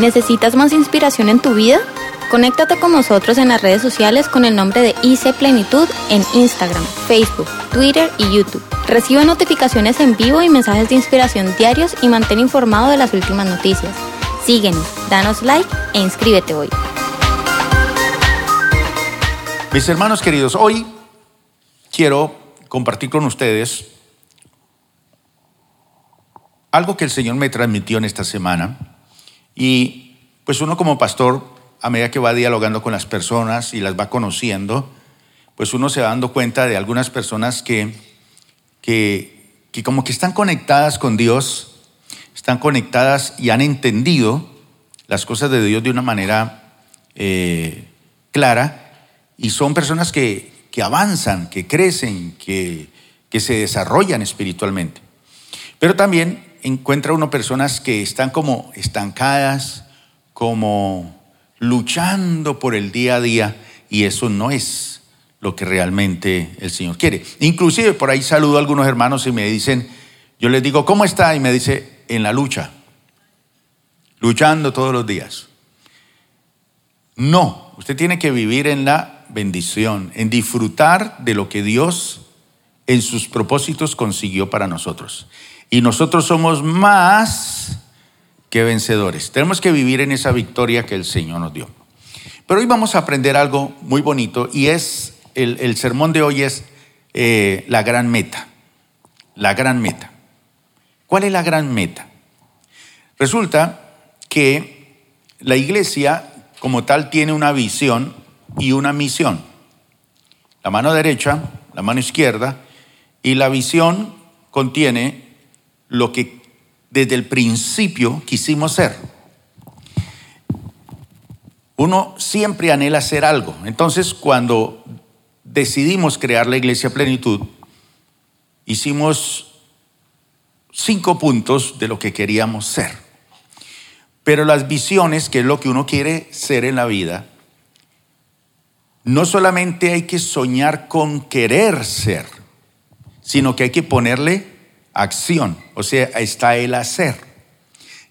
¿Necesitas más inspiración en tu vida? Conéctate con nosotros en las redes sociales con el nombre de IC Plenitud en Instagram, Facebook, Twitter y YouTube. Recibe notificaciones en vivo y mensajes de inspiración diarios y mantén informado de las últimas noticias. Síguenos, danos like e inscríbete hoy. Mis hermanos queridos, hoy quiero compartir con ustedes algo que el Señor me transmitió en esta semana y pues uno como pastor, a medida que va dialogando con las personas y las va conociendo, pues uno se va dando cuenta de algunas personas que, que, que como que están conectadas con Dios, están conectadas y han entendido las cosas de Dios de una manera eh, clara y son personas que, que avanzan, que crecen, que, que se desarrollan espiritualmente. Pero también encuentra uno personas que están como estancadas, como luchando por el día a día, y eso no es lo que realmente el Señor quiere. Inclusive por ahí saludo a algunos hermanos y me dicen, yo les digo, ¿cómo está? Y me dice, en la lucha, luchando todos los días. No, usted tiene que vivir en la bendición, en disfrutar de lo que Dios en sus propósitos consiguió para nosotros. Y nosotros somos más que vencedores. Tenemos que vivir en esa victoria que el Señor nos dio. Pero hoy vamos a aprender algo muy bonito y es, el, sermón de hoy es eh, la gran meta. La gran meta. ¿Cuál es la gran meta? Resulta que la iglesia como tal tiene una visión y una misión. La mano derecha, la mano izquierda, y la visión contiene lo que desde el principio quisimos ser. Uno siempre anhela ser algo. Entonces, cuando decidimos crear la iglesia plenitud, hicimos cinco puntos de lo que queríamos ser. Pero las visiones, que es lo que uno quiere ser en la vida, no solamente hay que soñar con querer ser, sino que hay que ponerle acción, o sea, está el hacer.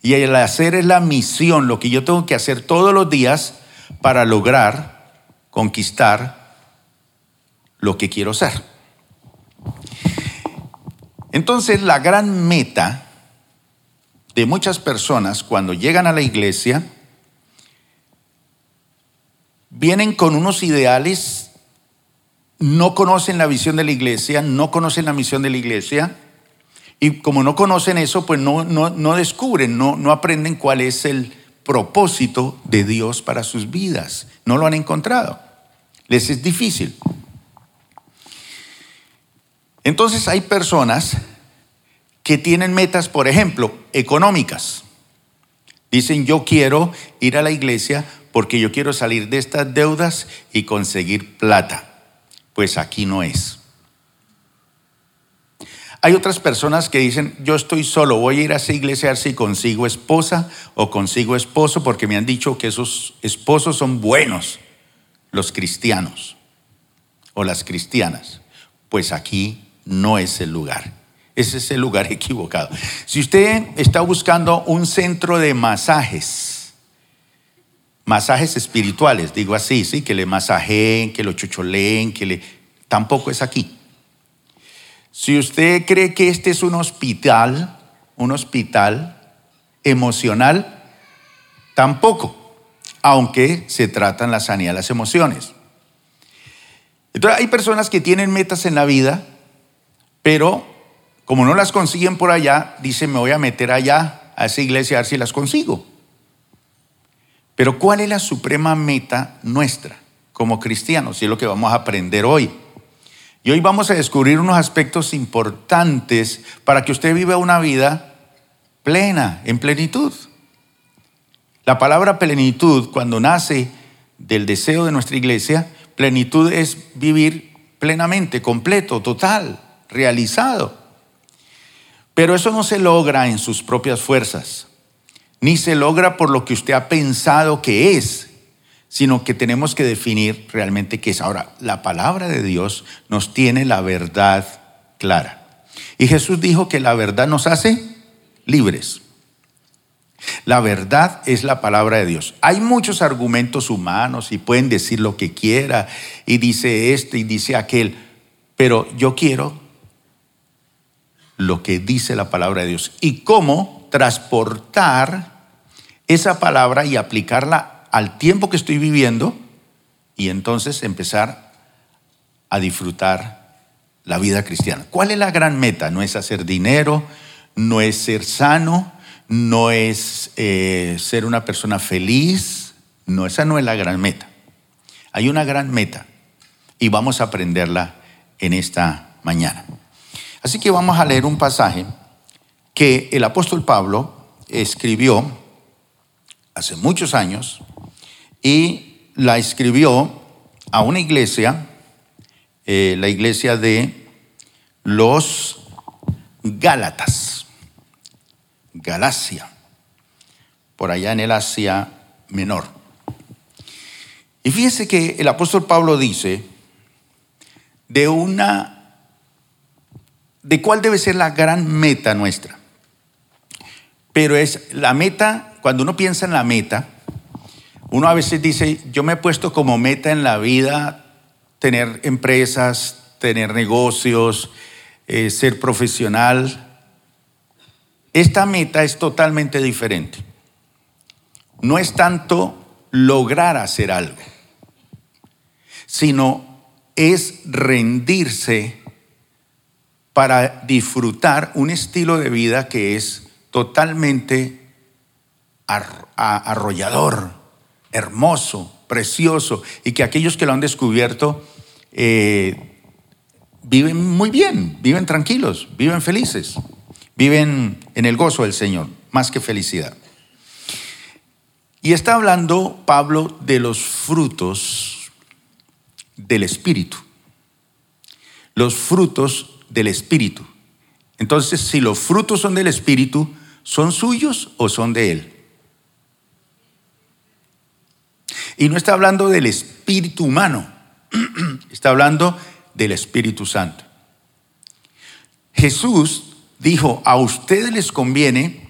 Y el hacer es la misión, lo que yo tengo que hacer todos los días para lograr conquistar lo que quiero ser. Entonces, la gran meta de muchas personas cuando llegan a la iglesia, vienen con unos ideales, no conocen la visión de la iglesia, no conocen la misión de la iglesia, y como no conocen eso, pues no, no, descubren, no, no aprenden cuál es el propósito de Dios para sus vidas. No lo han encontrado. Les es difícil. Entonces hay personas que tienen metas, por ejemplo, económicas. Dicen, yo quiero ir a la iglesia porque yo quiero salir de estas deudas y conseguir plata. Pues aquí no es. Hay otras personas que dicen, yo estoy solo, voy a ir a esa iglesia a ver si consigo esposa o consigo esposo, porque me han dicho que esos esposos son buenos, los cristianos o las cristianas. Pues aquí no es el lugar. Ese es el lugar equivocado. Si usted está buscando un centro de masajes, masajes espirituales, digo así, sí, que le masajeen, que lo chucholeen, que le tampoco es aquí. Si usted cree que este es un hospital, un hospital emocional, tampoco, aunque se tratan la sanidad de las emociones. Entonces hay personas que tienen metas en la vida, pero como no las consiguen por allá, dicen me voy a meter allá a esa iglesia a ver si las consigo. Pero ¿cuál es la suprema meta nuestra como cristianos? Y es lo que vamos a aprender hoy. Y hoy vamos a descubrir unos aspectos importantes para que usted viva una vida plena, en plenitud. La palabra plenitud, cuando nace del deseo de nuestra iglesia, plenitud es vivir plenamente, completo, total, realizado. Pero eso no se logra en sus propias fuerzas, ni se logra por lo que usted ha pensado que es, sino que tenemos que definir realmente qué es. Ahora, la palabra de Dios nos tiene la verdad clara. Y Jesús dijo que la verdad nos hace libres. La verdad es la palabra de Dios. Hay muchos argumentos humanos y pueden decir lo que quiera y dice este y dice aquel, pero yo quiero lo que dice la palabra de Dios y cómo transportar esa palabra y aplicarla al tiempo que estoy viviendo y entonces empezar a disfrutar la vida cristiana. ¿Cuál es la gran meta? No es hacer dinero, no es ser sano, no es eh, ser una persona feliz, no, esa no es la gran meta. Hay una gran meta y vamos a aprenderla en esta mañana. Así que vamos a leer un pasaje que el apóstol Pablo escribió hace muchos años y la escribió a una iglesia, eh, la iglesia de los Gálatas, Galacia, por allá en el Asia Menor. Y fíjese que el apóstol Pablo dice de una de cuál debe ser la gran meta nuestra. Pero es la meta, cuando uno piensa en la meta, uno a veces dice, yo me he puesto como meta en la vida tener empresas, tener negocios, eh, ser profesional. Esta meta es totalmente diferente. No es tanto lograr hacer algo, sino es rendirse para disfrutar un estilo de vida que es totalmente arrollador, hermoso, precioso, y que aquellos que lo han descubierto eh, viven muy bien, viven tranquilos, viven felices, viven en el gozo del Señor, más que felicidad. Y está hablando Pablo de los frutos del Espíritu. Los frutos del Espíritu. Entonces, si los frutos son del Espíritu, ¿son suyos o son de Él? Y no está hablando del Espíritu humano, está hablando del Espíritu Santo. Jesús dijo, a ustedes les conviene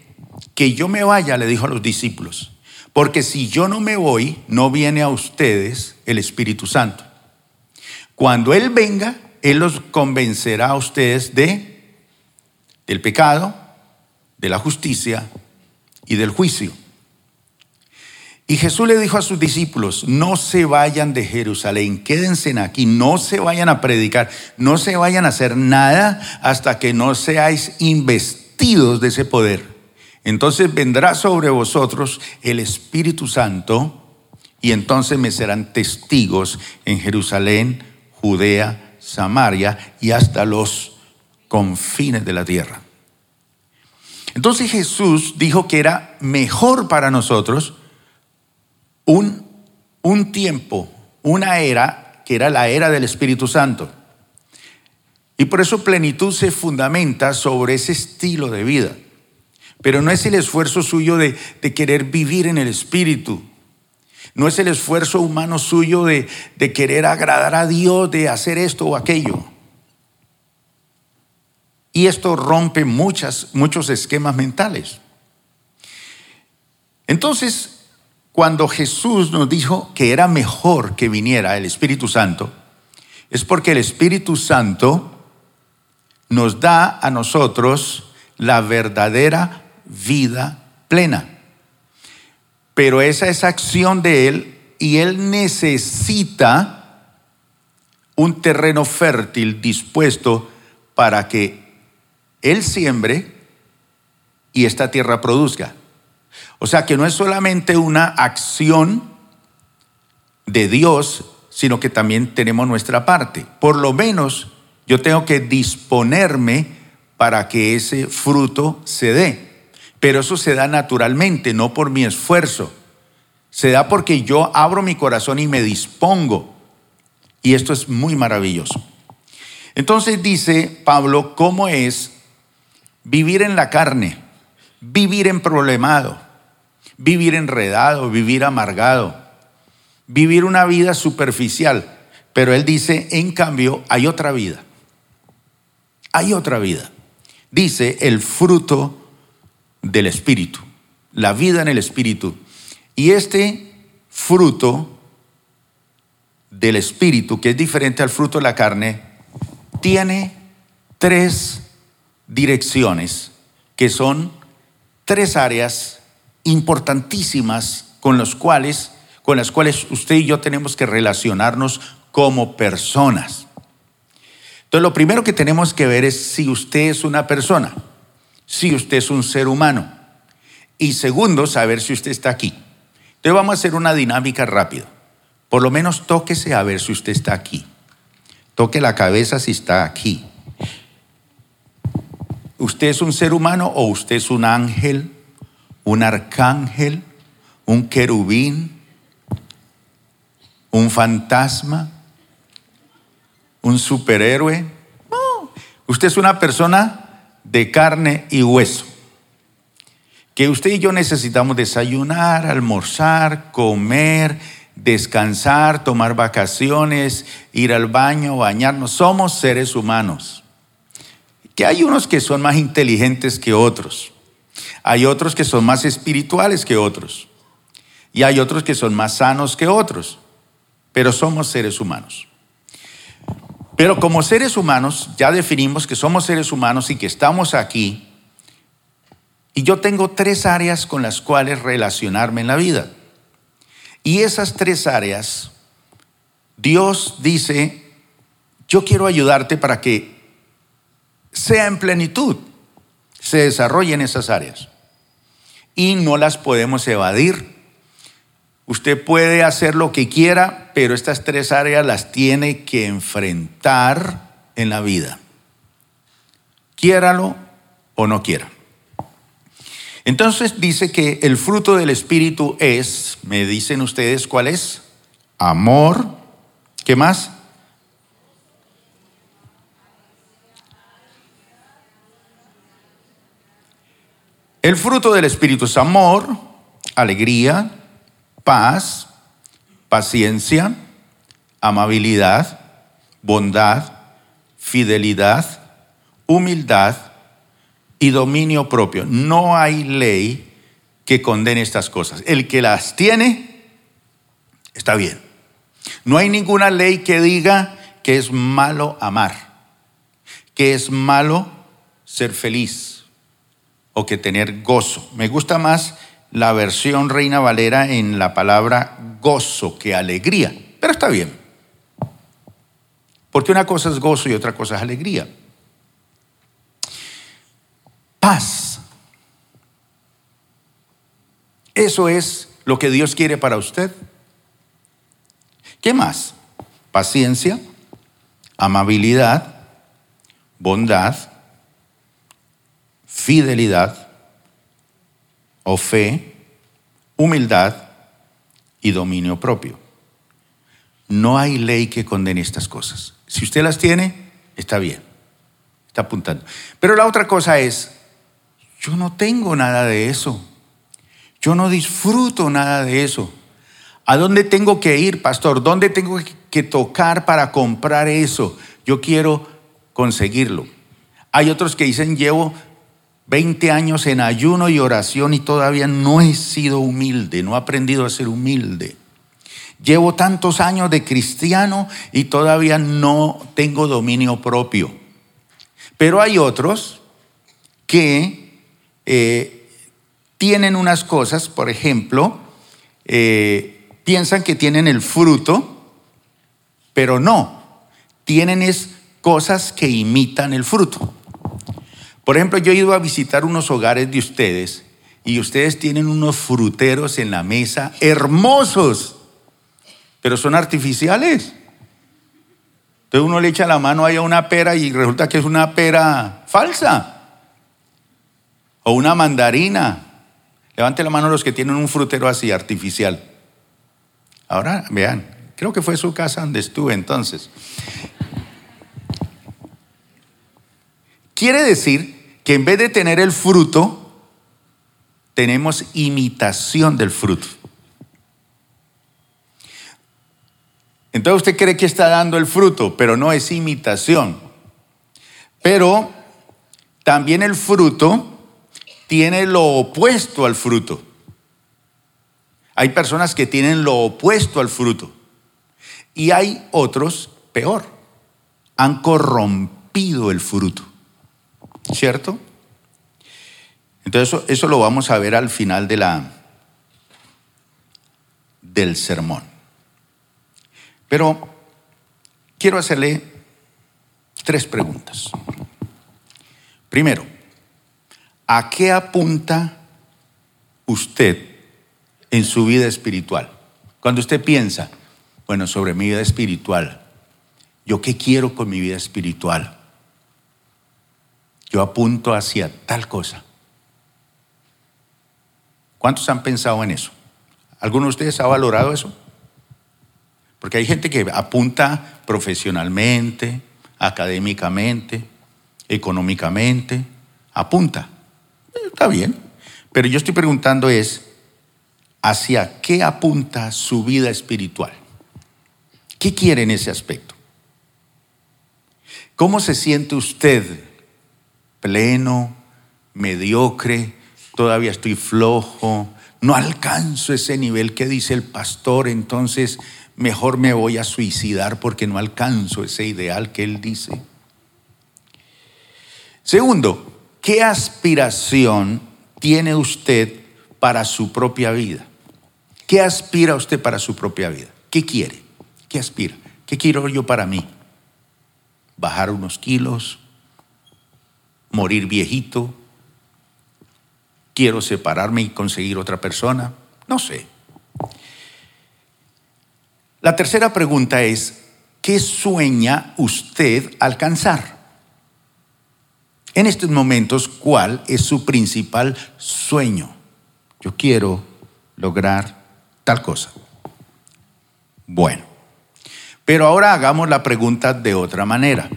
que yo me vaya, le dijo a los discípulos, porque si yo no me voy, no viene a ustedes el Espíritu Santo. Cuando Él venga, él los convencerá a ustedes de, del pecado, de la justicia y del juicio. Y Jesús le dijo a sus discípulos, no se vayan de Jerusalén, quédense aquí, no se vayan a predicar, no se vayan a hacer nada hasta que no seáis investidos de ese poder. Entonces vendrá sobre vosotros el Espíritu Santo y entonces me serán testigos en Jerusalén, Judea, Samaria y hasta los confines de la tierra. Entonces Jesús dijo que era mejor para nosotros un, un tiempo, una era, que era la era del Espíritu Santo. Y por eso plenitud se fundamenta sobre ese estilo de vida. Pero no es el esfuerzo suyo de, de querer vivir en el Espíritu, no es el esfuerzo humano suyo de, querer agradar a Dios, de hacer esto o aquello. Y esto rompe muchas, muchos esquemas mentales. Entonces, cuando Jesús nos dijo que era mejor que viniera el Espíritu Santo, es porque el Espíritu Santo nos da a nosotros la verdadera vida plena pero esa es acción de Él y Él necesita un terreno fértil dispuesto para que Él siembre y esta tierra produzca. O sea que no es solamente una acción de Dios, sino que también tenemos nuestra parte. Por lo menos yo tengo que disponerme para que ese fruto se dé. Pero eso se da naturalmente, no por mi esfuerzo. Se da porque yo abro mi corazón y me dispongo. Y esto es muy maravilloso. Entonces dice Pablo, ¿cómo es vivir en la carne? Vivir en problemado, vivir enredado, vivir amargado, vivir una vida superficial. Pero él dice, en cambio, hay otra vida. Hay otra vida. Dice el fruto del Espíritu. la vida en el Espíritu. Y este fruto del Espíritu, que es diferente al fruto de la carne, tiene tres direcciones, que son tres áreas importantísimas con, cuales, con las cuales usted y yo tenemos que relacionarnos como personas. Entonces, lo primero que tenemos que ver es si usted es una persona, si usted es un ser humano. Y segundo, saber si usted está aquí. Entonces, vamos a hacer una dinámica rápida. Por lo menos tóquese a ver si usted está aquí. Toque la cabeza si está aquí. ¿Usted es un ser humano o usted es un ángel, un arcángel, un querubín, un fantasma? un superhéroe. No, usted es una persona de carne y hueso. Que usted y yo necesitamos desayunar, almorzar, comer, descansar, tomar vacaciones, ir al baño, bañarnos. Somos seres humanos. Que hay unos que son más inteligentes que otros. Hay otros que son más espirituales que otros. Y hay otros que son más sanos que otros. Pero somos seres humanos. Pero como seres humanos, ya definimos que somos seres humanos y que estamos aquí. Y yo tengo tres áreas con las cuales relacionarme en la vida. Y esas tres áreas, Dios dice, yo quiero ayudarte para que sea en plenitud, se desarrollen esas áreas. Y no las podemos evadir Usted puede hacer lo que quiera, pero estas tres áreas las tiene que enfrentar en la vida. Quiéralo o no quiera. Entonces dice que el fruto del Espíritu es, me dicen ustedes cuál es, amor, ¿qué más? El fruto del Espíritu es amor, alegría, paz, paciencia, amabilidad, bondad, fidelidad, humildad y dominio propio. No hay ley que condene estas cosas. El que las tiene, está bien. No hay ninguna ley que diga que es malo amar, que es malo ser feliz o que tener gozo. Me gusta más la versión Reina Valera en la palabra gozo que alegría, pero está bien. Porque una cosa es gozo y otra cosa es alegría. Paz. Eso es lo que Dios quiere para usted. ¿Qué más? Paciencia, amabilidad, bondad, fidelidad, o fe, humildad y dominio propio. No hay ley que condene estas cosas. Si usted las tiene, está bien, está apuntando. Pero la otra cosa es, yo no tengo nada de eso. Yo no disfruto nada de eso. ¿A dónde tengo que ir, pastor? ¿Dónde tengo que tocar para comprar eso? Yo quiero conseguirlo. Hay otros que dicen, llevo 20 años en ayuno y oración y todavía no he sido humilde, no he aprendido a ser humilde. Llevo tantos años de cristiano y todavía no tengo dominio propio. Pero hay otros que eh, tienen unas cosas, por ejemplo, eh, piensan que tienen el fruto, pero no, tienen es cosas que imitan el fruto. Por ejemplo, yo he ido a visitar unos hogares de ustedes y ustedes tienen unos fruteros en la mesa hermosos, pero son artificiales. Entonces uno le echa la mano ahí a una pera y resulta que es una pera falsa. O una mandarina. Levante la mano los que tienen un frutero así, artificial. Ahora, vean, creo que fue su casa donde estuve entonces. Quiere decir que en vez de tener el fruto, tenemos imitación del fruto. Entonces usted cree que está dando el fruto, pero no es imitación. Pero también el fruto tiene lo opuesto al fruto. Hay personas que tienen lo opuesto al fruto. Y hay otros peor. Han corrompido el fruto. ¿Cierto? Entonces eso, lo vamos a ver al final de la, del sermón. Pero quiero hacerle tres preguntas. Primero, ¿a qué apunta usted en su vida espiritual? Cuando usted piensa, bueno, sobre mi vida espiritual, ¿yo qué quiero con mi vida espiritual? Yo apunto hacia tal cosa. ¿Cuántos han pensado en eso? ¿Alguno de ustedes ha valorado eso? Porque hay gente que apunta profesionalmente, académicamente, económicamente, apunta. Está bien. Pero yo estoy preguntando es, ¿hacia qué apunta su vida espiritual? ¿Qué quiere en ese aspecto? ¿Cómo se siente usted? ¿Pleno? ¿Mediocre? ¿Todavía estoy flojo? ¿No alcanzo ese nivel que dice el pastor? Entonces mejor me voy a suicidar porque no alcanzo ese ideal que él dice. Segundo, ¿qué aspiración tiene usted para su propia vida? ¿Qué aspira usted para su propia vida? ¿Qué quiere? ¿Qué aspira? ¿Qué quiero yo para mí? ¿Bajar unos kilos? ¿Morir viejito? ¿Quiero separarme y conseguir otra persona? No sé. La tercera pregunta es, ¿qué sueña usted alcanzar? En estos momentos, ¿cuál es su principal sueño? Yo quiero lograr tal cosa. Bueno, pero ahora hagamos la pregunta de otra manera.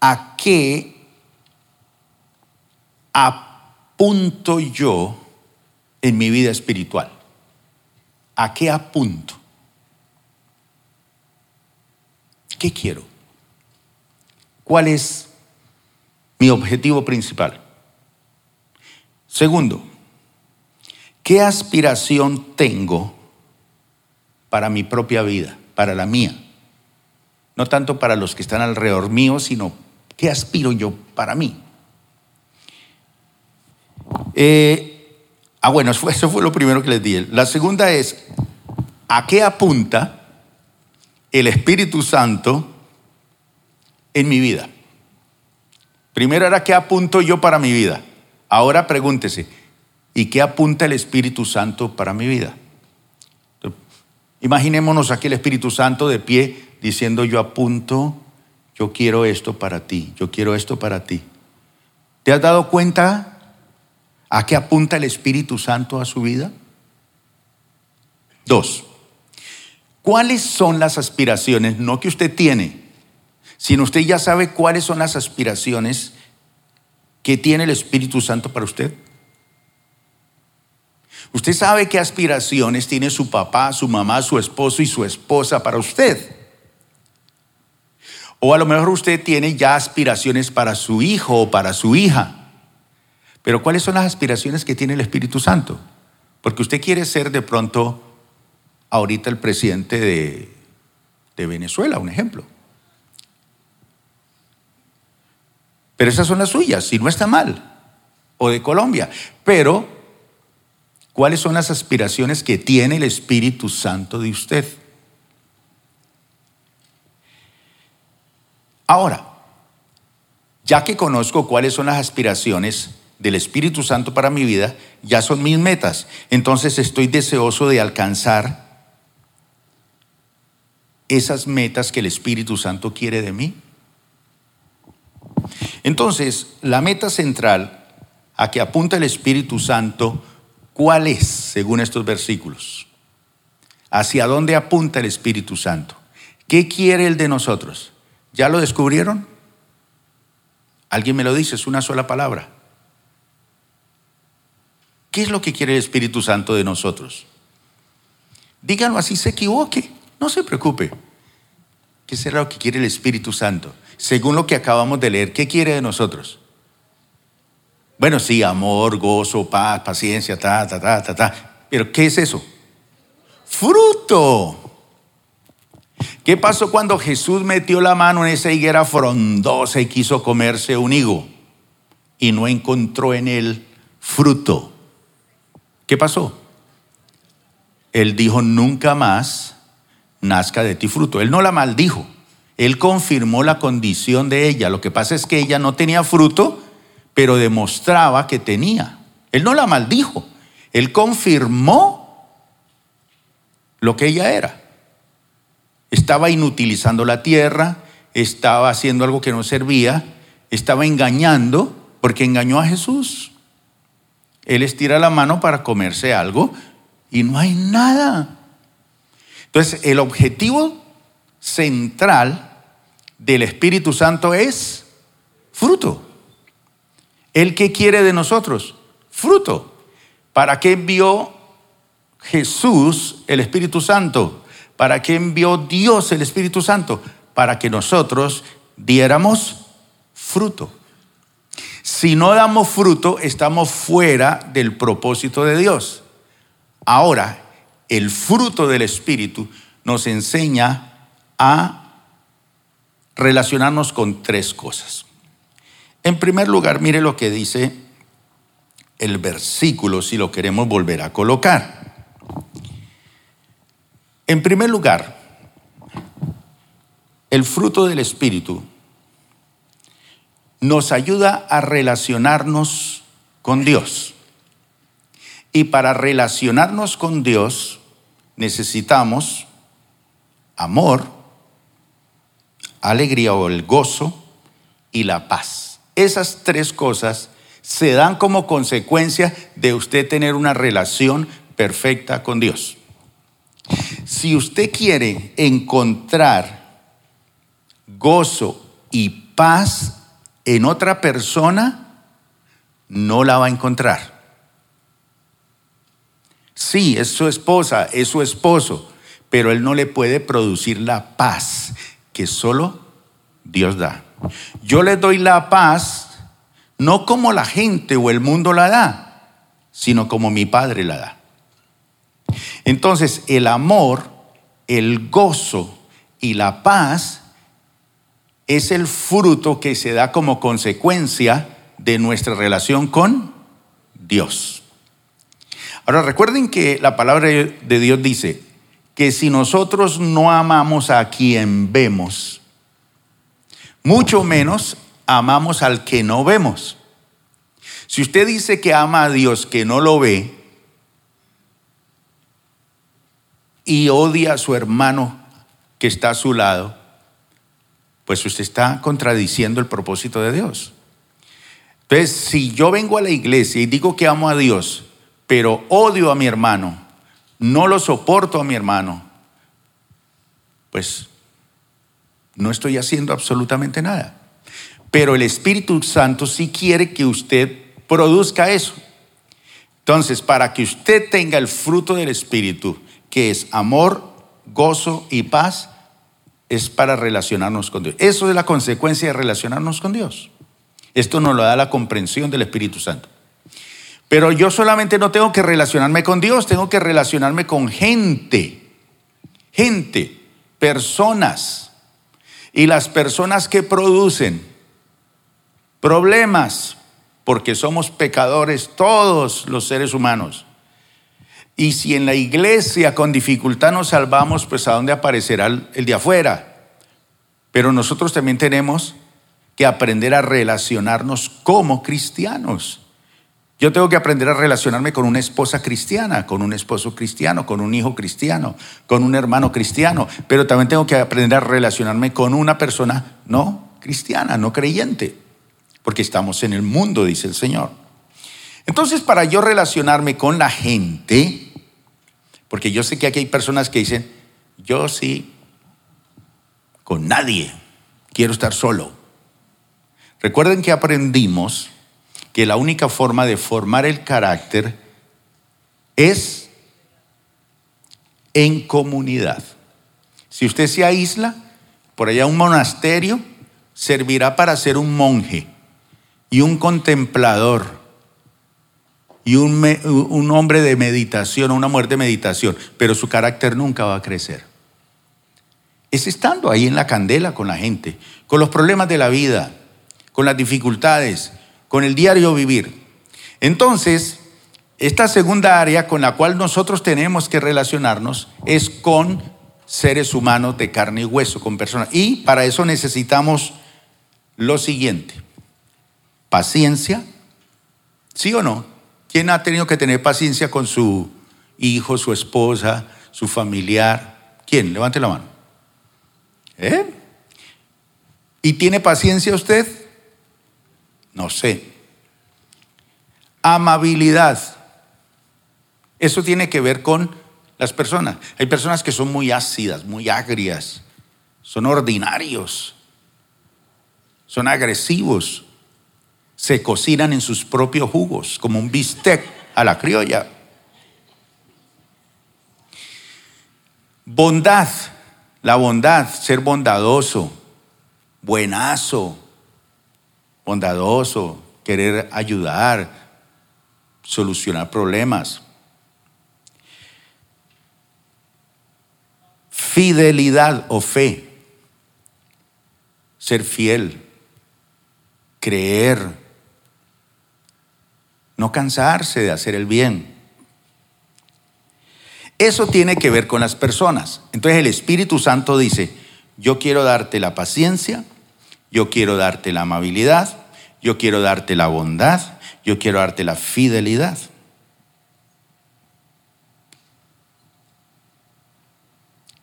¿A qué apunto yo en mi vida espiritual? ¿A qué apunto? ¿Qué quiero? ¿Cuál es mi objetivo principal? Segundo, ¿qué aspiración tengo para mi propia vida, para la mía? No tanto para los que están alrededor mío, sino ¿qué aspiro yo para mí? Eh, Ah, bueno, eso fue lo primero que les di. La segunda es, ¿a qué apunta el Espíritu Santo en mi vida? Primero era, ¿qué apunto yo para mi vida? Ahora pregúntese, ¿y qué apunta el Espíritu Santo para mi vida? Imaginémonos aquí el Espíritu Santo de pie diciendo, yo apunto, yo quiero esto para ti, yo quiero esto para ti. ¿Te has dado cuenta ¿A qué apunta el Espíritu Santo a su vida? Dos, ¿cuáles son las aspiraciones, no que usted tiene, sino usted ya sabe cuáles son las aspiraciones que tiene el Espíritu Santo para usted? Usted sabe qué aspiraciones tiene su papá, su mamá, su esposo y su esposa para usted. O a lo mejor usted tiene ya aspiraciones para su hijo o para su hija. Pero ¿cuáles son las aspiraciones que tiene el Espíritu Santo? Porque usted quiere ser de pronto ahorita el presidente de, de Venezuela, un ejemplo. Pero esas son las suyas, y no está mal. O de Colombia. Pero, ¿cuáles son las aspiraciones que tiene el Espíritu Santo de usted? Ahora, ya que conozco cuáles son las aspiraciones del Espíritu Santo para mi vida ya son mis metas. Entonces estoy deseoso de alcanzar esas metas que el Espíritu Santo quiere de mí. Entonces, la meta central a que apunta el Espíritu Santo, ¿cuál es según estos versículos? ¿Hacia dónde apunta el Espíritu Santo? ¿Qué quiere el de nosotros? ¿Ya lo descubrieron? Alguien me lo dice, es una sola palabra. ¿Qué es lo que quiere el Espíritu Santo de nosotros? Díganlo así, se equivoque, no se preocupe. ¿Qué será lo que quiere el Espíritu Santo? Según lo que acabamos de leer, ¿qué quiere de nosotros? Bueno, sí, amor, gozo, paz, paciencia, ta, ta, ta, ta, ta. Pero ¿qué es eso? Fruto. ¿Qué pasó cuando Jesús metió la mano en esa higuera frondosa y quiso comerse un higo y no encontró en él fruto? ¿Qué pasó? Él dijo, nunca más nazca de ti fruto. Él no la maldijo, él confirmó la condición de ella. Lo que pasa es que ella no tenía fruto, pero demostraba que tenía. Él no la maldijo, él confirmó lo que ella era. Estaba inutilizando la tierra, estaba haciendo algo que no servía, estaba engañando, porque engañó a Jesús. Él estira la mano para comerse algo y no hay nada. Entonces, el objetivo central del Espíritu Santo es fruto. ¿El qué quiere de nosotros? Fruto. ¿Para qué envió Jesús el Espíritu Santo? ¿Para qué envió Dios el Espíritu Santo? Para que nosotros diéramos fruto. Si no damos fruto, estamos fuera del propósito de Dios. Ahora, el fruto del Espíritu nos enseña a relacionarnos con tres cosas. En primer lugar, mire lo que dice el versículo si lo queremos volver a colocar. En primer lugar, el fruto del Espíritu nos ayuda a relacionarnos con Dios. Y para relacionarnos con Dios necesitamos amor, alegría o el gozo y la paz. Esas tres cosas se dan como consecuencia de usted tener una relación perfecta con Dios. Si usted quiere encontrar gozo y paz en otra persona, no la va a encontrar. Sí, es su esposa, es su esposo, pero él no le puede producir la paz que solo Dios da. Yo le doy la paz no como la gente o el mundo la da, sino como mi Padre la da. Entonces, el amor, el gozo y la paz es el fruto que se da como consecuencia de nuestra relación con Dios. Ahora recuerden que la palabra de Dios dice que si nosotros no amamos a quien vemos, mucho menos amamos al que no vemos. Si usted dice que ama a Dios que no lo ve y odia a su hermano que está a su lado, pues usted está contradiciendo el propósito de Dios. Entonces, si yo vengo a la iglesia y digo que amo a Dios, pero odio a mi hermano, no lo soporto a mi hermano, pues no estoy haciendo absolutamente nada. Pero el Espíritu Santo sí quiere que usted produzca eso. Entonces, para que usted tenga el fruto del Espíritu, que es amor, gozo y paz, es para relacionarnos con Dios. Eso es la consecuencia de relacionarnos con Dios. Esto nos lo da la comprensión del Espíritu Santo. Pero yo solamente no tengo que relacionarme con Dios, tengo que relacionarme con gente, gente, personas. Y las personas que producen problemas, porque somos pecadores todos los seres humanos. Y si en la iglesia con dificultad nos salvamos, pues a dónde aparecerá el de afuera. Pero nosotros también tenemos que aprender a relacionarnos como cristianos. Yo tengo que aprender a relacionarme con una esposa cristiana, con un esposo cristiano, con un hijo cristiano, con un hermano cristiano, pero también tengo que aprender a relacionarme con una persona no cristiana, no creyente, porque estamos en el mundo, dice el Señor. Entonces, para yo relacionarme con la gente, porque yo sé que aquí hay personas que dicen, yo sí, con nadie, quiero estar solo. Recuerden que aprendimos que la única forma de formar el carácter es en comunidad. Si usted se aísla, por allá un monasterio, servirá para ser un monje y un contemplador y un, un, hombre de meditación, una mujer de meditación, pero su carácter nunca va a crecer. Es estando ahí en la candela con la gente, con los problemas de la vida, con las dificultades, con el diario vivir. Entonces, esta segunda área con la cual nosotros tenemos que relacionarnos es con seres humanos de carne y hueso, con personas. Y para eso necesitamos lo siguiente, paciencia, ¿sí o no? ¿Quién ha tenido que tener paciencia con su hijo, su esposa, su familiar? ¿Quién? Levante la mano. ¿Eh? ¿Y tiene paciencia usted? No sé. Amabilidad. Eso tiene que ver con las personas. Hay personas que son muy ácidas, muy agrias, son ordinarios, son agresivos se cocinan en sus propios jugos, como un bistec a la criolla. Bondad, la bondad, ser bondadoso, buenazo, bondadoso, querer ayudar, solucionar problemas. Fidelidad o fe, ser fiel, creer, no cansarse de hacer el bien. Eso tiene que ver con las personas. Entonces el Espíritu Santo dice, yo quiero darte la paciencia, yo quiero darte la amabilidad, yo quiero darte la bondad, yo quiero darte la fidelidad.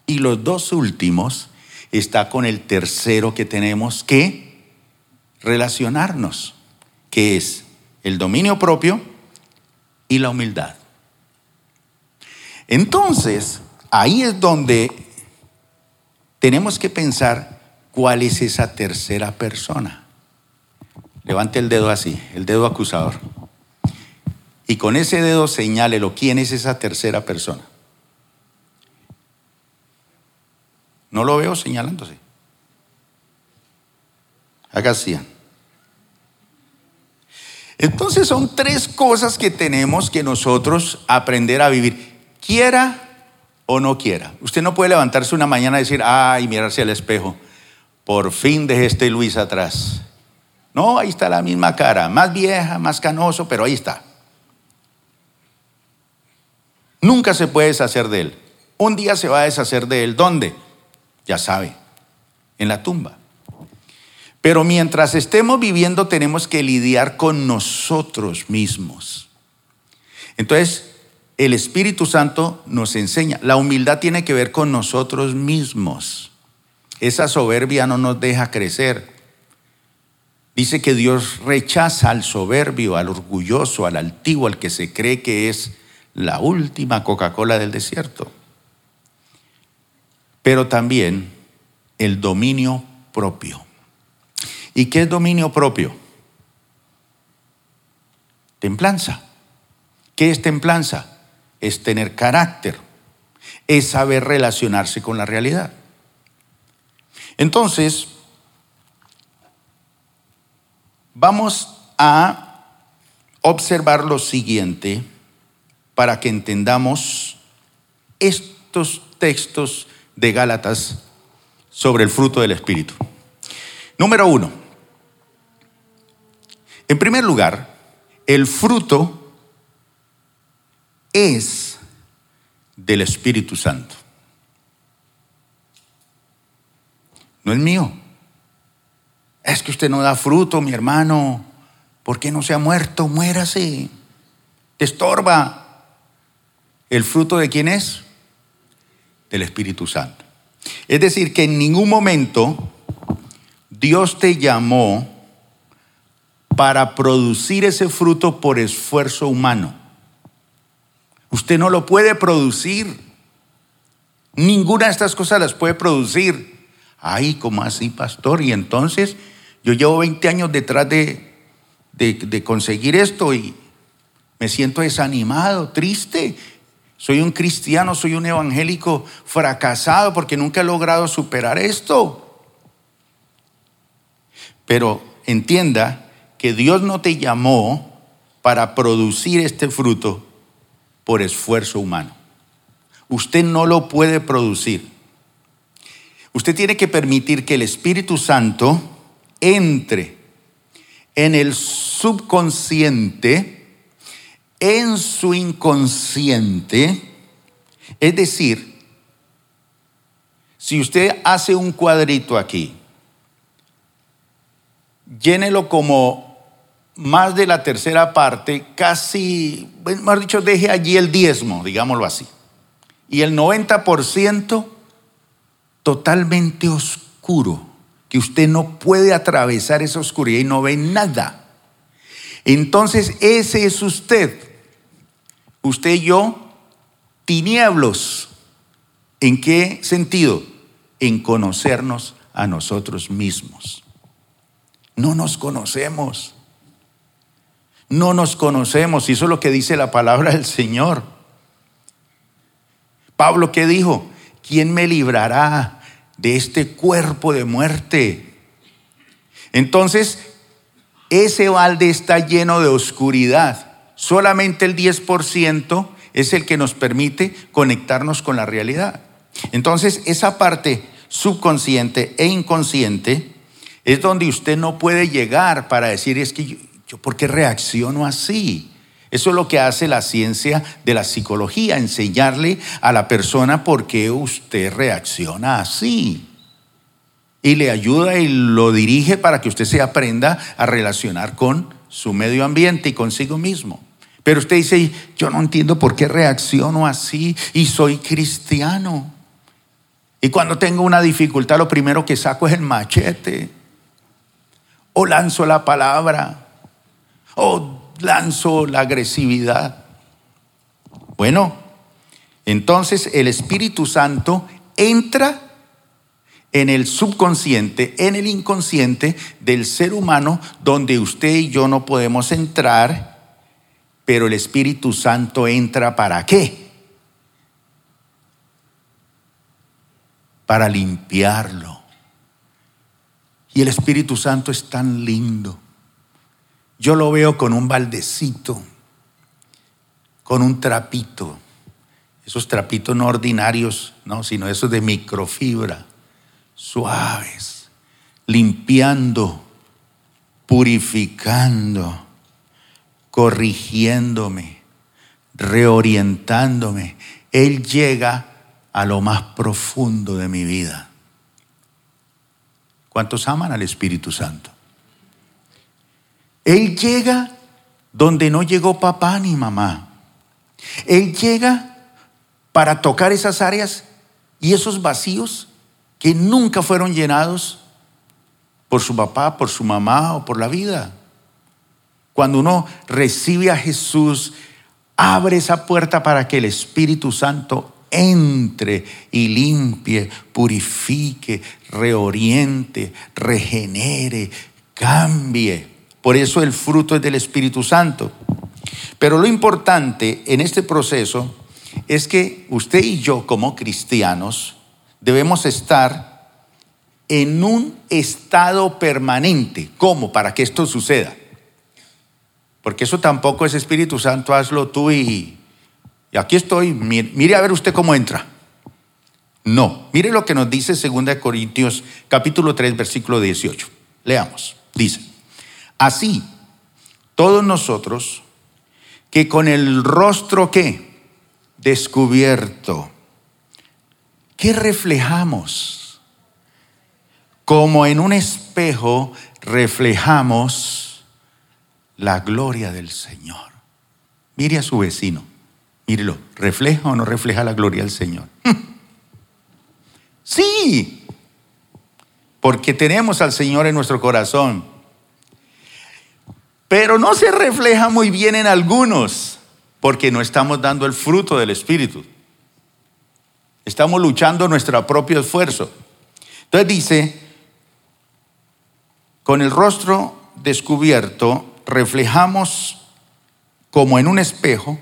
Y los dos últimos está con el tercero que tenemos que relacionarnos, que es el dominio propio y la humildad. Entonces, ahí es donde tenemos que pensar cuál es esa tercera persona. Levante el dedo así, el dedo acusador. Y con ese dedo señálelo quién es esa tercera persona. No lo veo señalándose. Haga así. Entonces son tres cosas que tenemos que nosotros aprender a vivir, quiera o no quiera. Usted no puede levantarse una mañana y decir, ay, mirarse al espejo, por fin dejé este Luis atrás. No, ahí está la misma cara, más vieja, más canoso, pero ahí está. Nunca se puede deshacer de él. Un día se va a deshacer de él. ¿Dónde? Ya sabe, en la tumba. Pero mientras estemos viviendo tenemos que lidiar con nosotros mismos. Entonces, el Espíritu Santo nos enseña, la humildad tiene que ver con nosotros mismos. Esa soberbia no nos deja crecer. Dice que Dios rechaza al soberbio, al orgulloso, al altivo, al que se cree que es la última Coca-Cola del desierto. Pero también el dominio propio. ¿Y qué es dominio propio? Templanza. ¿Qué es templanza? Es tener carácter, es saber relacionarse con la realidad. Entonces, vamos a observar lo siguiente para que entendamos estos textos de Gálatas sobre el fruto del Espíritu. Número uno, en primer lugar, el fruto es del Espíritu Santo. No es mío. Es que usted no da fruto, mi hermano. ¿Por qué no se ha muerto? Muérase. Te estorba. ¿El fruto de quién es? Del Espíritu Santo. Es decir, que en ningún momento Dios te llamó para producir ese fruto por esfuerzo humano. Usted no lo puede producir. Ninguna de estas cosas las puede producir. Ay, ¿cómo así, pastor? Y entonces yo llevo 20 años detrás de, de, conseguir esto y me siento desanimado, triste. Soy un cristiano, soy un evangélico fracasado porque nunca he logrado superar esto. Pero entienda que Dios no te llamó para producir este fruto por esfuerzo humano. Usted no lo puede producir. Usted tiene que permitir que el Espíritu Santo entre en el subconsciente, en su inconsciente, es decir, si usted hace un cuadrito aquí, llénelo como más de la tercera parte, casi, más dicho, deje allí el diezmo, digámoslo así. Y el 90% totalmente oscuro, que usted no puede atravesar esa oscuridad y no ve nada. Entonces ese es usted. Usted y yo, tinieblos. ¿En qué sentido? En conocernos a nosotros mismos. No nos conocemos. No nos conocemos. Y eso es lo que dice la palabra del Señor. Pablo, ¿qué dijo? ¿Quién me librará de este cuerpo de muerte. Entonces, ese balde está lleno de oscuridad. Solamente el 10% es el que nos permite conectarnos con la realidad. Entonces, esa parte subconsciente e inconsciente es donde usted no puede llegar para decir, es que yo ¿por qué reacciono así? Eso es lo que hace la ciencia de la psicología, enseñarle a la persona por qué usted reacciona así. Y le ayuda y lo dirige para que usted se aprenda a relacionar con su medio ambiente y consigo mismo. Pero usted dice, yo no entiendo por qué reacciono así y soy cristiano. Y cuando tengo una dificultad, lo primero que saco es el machete. O lanzo la palabra. O lanzo la agresividad. Bueno, entonces el Espíritu Santo entra en el subconsciente, en el inconsciente del ser humano, donde usted y yo no podemos entrar, pero el Espíritu Santo entra para qué? Para limpiarlo. Y el Espíritu Santo es tan lindo. Yo lo veo con un baldecito, con un trapito. Esos trapitos no ordinarios, no, sino esos de microfibra, suaves, limpiando, purificando, corrigiéndome, reorientándome. Él llega a lo más profundo de mi vida. ¿Cuántos aman al Espíritu Santo? Él llega donde no llegó papá ni mamá. Él llega para tocar esas áreas y esos vacíos que nunca fueron llenados por su papá, por su mamá o por la vida. Cuando uno recibe a Jesús, abre esa puerta para que el Espíritu Santo entre y limpie, purifique, reoriente, regenere, cambie. Por eso el fruto es del Espíritu Santo. Pero lo importante en este proceso es que usted y yo como cristianos debemos estar en un estado permanente. ¿Cómo? Para que esto suceda. Porque eso tampoco es Espíritu Santo, hazlo tú y, y aquí estoy, mire, a ver usted cómo entra. No, mire lo que nos dice 2 Corintios capítulo 3 versículo 18. Leamos. Dice, Así, todos nosotros que con el rostro que descubierto, ¿qué reflejamos? Como en un espejo reflejamos la gloria del Señor. Mire a su vecino, mírelo, ¿refleja o no refleja la gloria del Señor? Sí, porque tenemos al Señor en nuestro corazón pero no se refleja muy bien en algunos porque no estamos dando el fruto del Espíritu. Estamos luchando nuestro propio esfuerzo. Entonces dice, con el rostro descubierto reflejamos como en un espejo,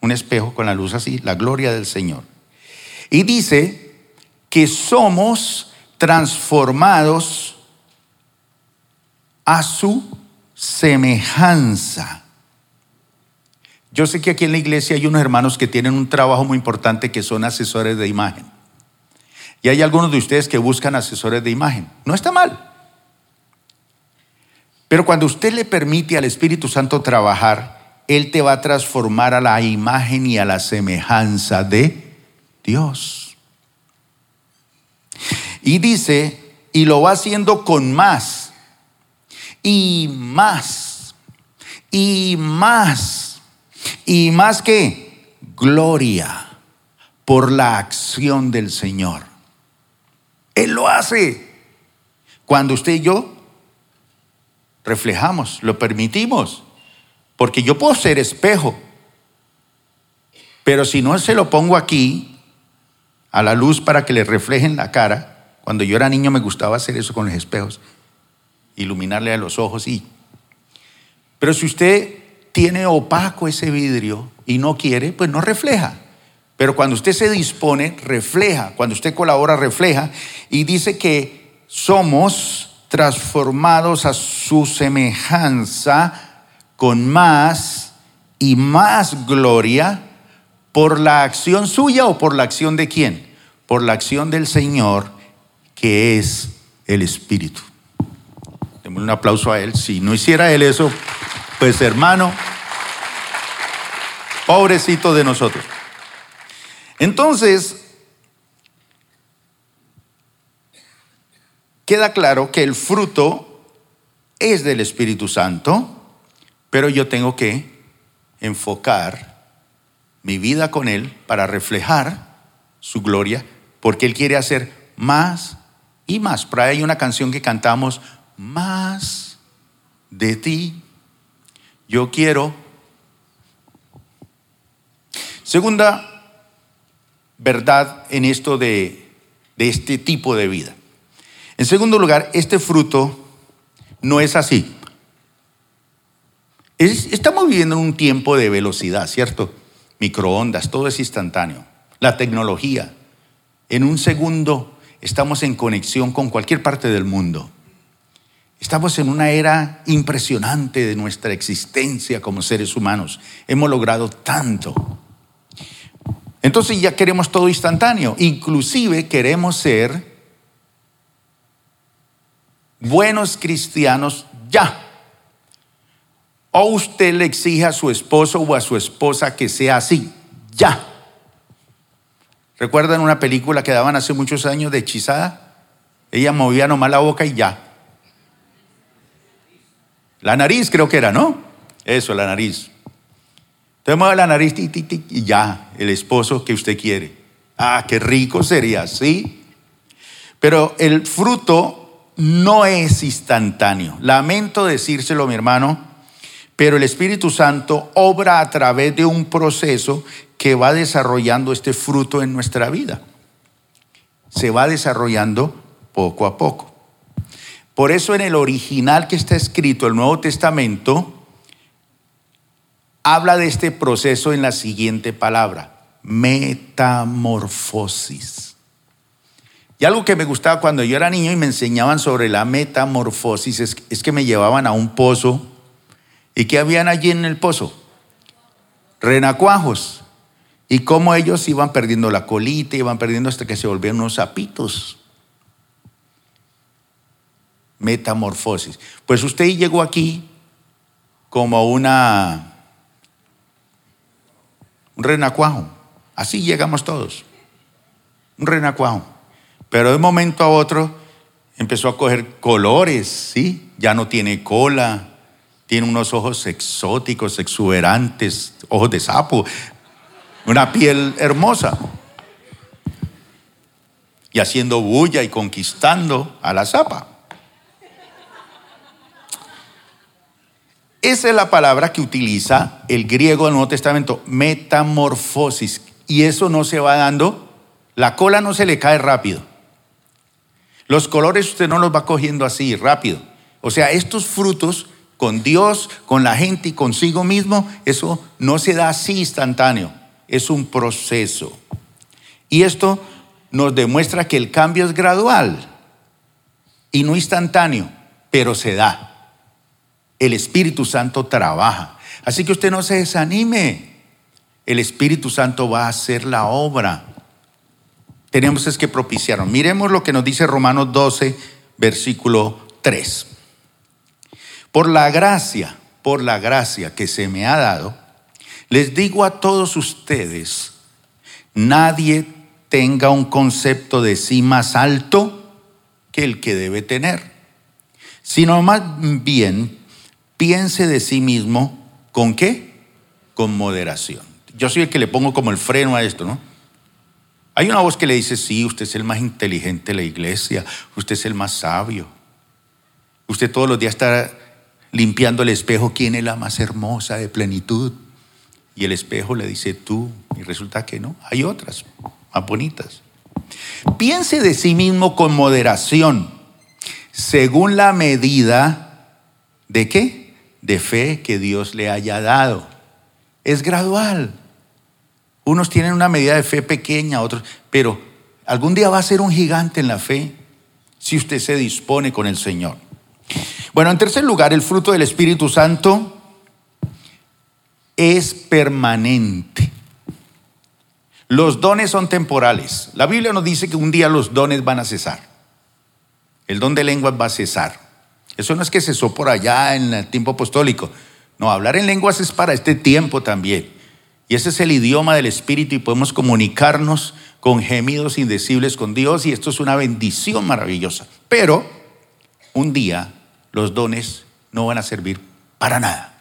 un espejo con la luz así, la gloria del Señor. Y dice que somos transformados a su semejanza. Yo sé que aquí en la iglesia hay unos hermanos que tienen un trabajo muy importante que son asesores de imagen. Y hay algunos de ustedes que buscan asesores de imagen. No está mal. Pero cuando usted le permite al Espíritu Santo trabajar, Él te va a transformar a la imagen y a la semejanza de Dios. Y dice, y lo va haciendo con más, y más, y más, y más que gloria por la acción del Señor. Él lo hace. Cuando usted y yo reflejamos, lo permitimos. Porque yo puedo ser espejo, pero si no se lo pongo aquí, a la luz para que le reflejen la cara, cuando yo era niño me gustaba hacer eso con los espejos, iluminarle a los ojos y... Pero si usted tiene opaco ese vidrio y no quiere, pues no refleja. Pero cuando usted se dispone, refleja. Cuando usted colabora, refleja. Y dice que somos transformados a su semejanza con más y más gloria por la acción suya o por la acción de quién? Por la acción del Señor que es el Espíritu. Un aplauso a Él. Si no hiciera Él eso, pues hermano, pobrecito de nosotros. Entonces, queda claro que el fruto es del Espíritu Santo, pero yo tengo que enfocar mi vida con Él para reflejar su gloria, porque Él quiere hacer más y más. Por ahí hay una canción que cantamos, más de ti. Yo quiero. Segunda verdad en esto de, de este tipo de vida. En segundo lugar, este fruto no es así. estamos viviendo en un tiempo de velocidad, ¿cierto? Microondas, todo es instantáneo. La tecnología. En un segundo estamos en conexión con cualquier parte del mundo. Estamos en una era impresionante de nuestra existencia como seres humanos. Hemos logrado tanto. Entonces ya queremos todo instantáneo. Inclusive queremos ser buenos cristianos ya. O usted le exige a su esposo o a su esposa que sea así, ya. ¿Recuerdan una película que daban hace muchos años de hechizada? Ella movía nomás la boca y ya. La nariz creo que era, ¿no? Eso, la nariz. Entonces mueve la nariz y ya, el esposo que usted quiere. Ah, qué rico sería, ¿sí? Pero el fruto no es instantáneo. Lamento decírselo, mi hermano, pero el Espíritu Santo obra a través de un proceso que va desarrollando este fruto en nuestra vida. Se va desarrollando poco a poco. Por eso en el original que está escrito, el Nuevo Testamento, habla de este proceso en la siguiente palabra, metamorfosis. Y algo que me gustaba cuando yo era niño y me enseñaban sobre la metamorfosis es, que me llevaban a un pozo. ¿Y qué habían allí en el pozo? Renacuajos. Y cómo ellos iban perdiendo la colita, iban perdiendo hasta que se volvían unos sapitos. Metamorfosis. Pues usted llegó aquí como una un renacuajo. Así llegamos todos. Un renacuajo. Pero de un momento a otro empezó a coger colores, ¿sí? Ya no tiene cola, tiene unos ojos exóticos, exuberantes, ojos de sapo, una piel hermosa. Y haciendo bulla y conquistando a la zapa. Esa es la palabra que utiliza el griego del Nuevo Testamento, metamorfosis. Y eso no se va dando, la cola no se le cae rápido. Los colores usted no los va cogiendo así rápido. O sea, estos frutos con Dios, con la gente y consigo mismo, eso no se da así instantáneo. Es un proceso. Y esto nos demuestra que el cambio es gradual y no instantáneo, pero se da. El Espíritu Santo trabaja. Así que usted no se desanime. El Espíritu Santo va a hacer la obra. Tenemos es que propiciarlo. Miremos lo que nos dice Romanos 12, versículo 3. Por la gracia, por la gracia que se me ha dado, les digo a todos ustedes, nadie tenga un concepto de sí más alto que el que debe tener, sino más bien piense de sí mismo con qué? Con moderación. Yo soy el que le pongo como el freno a esto, ¿no? Hay una voz que le dice, sí, usted es el más inteligente de la iglesia, usted es el más sabio. Usted todos los días está limpiando el espejo, ¿quién es la más hermosa de plenitud? Y el espejo le dice tú, y resulta que no, hay otras más bonitas. Piense de sí mismo con moderación, según la medida de qué? De fe que Dios le haya dado. Es gradual. Unos tienen una medida de fe pequeña, otros, pero algún día va a ser un gigante en la fe si usted se dispone con el Señor. Bueno, en tercer lugar, el fruto del Espíritu Santo es permanente. Los dones son temporales. La Biblia nos dice que un día los dones van a cesar. El don de lenguas va a cesar. Eso no es que cesó por allá en el tiempo apostólico. No, hablar en lenguas es para este tiempo también. Y ese es el idioma del Espíritu y podemos comunicarnos con gemidos indecibles con Dios y esto es una bendición maravillosa. Pero un día los dones no van a servir para nada.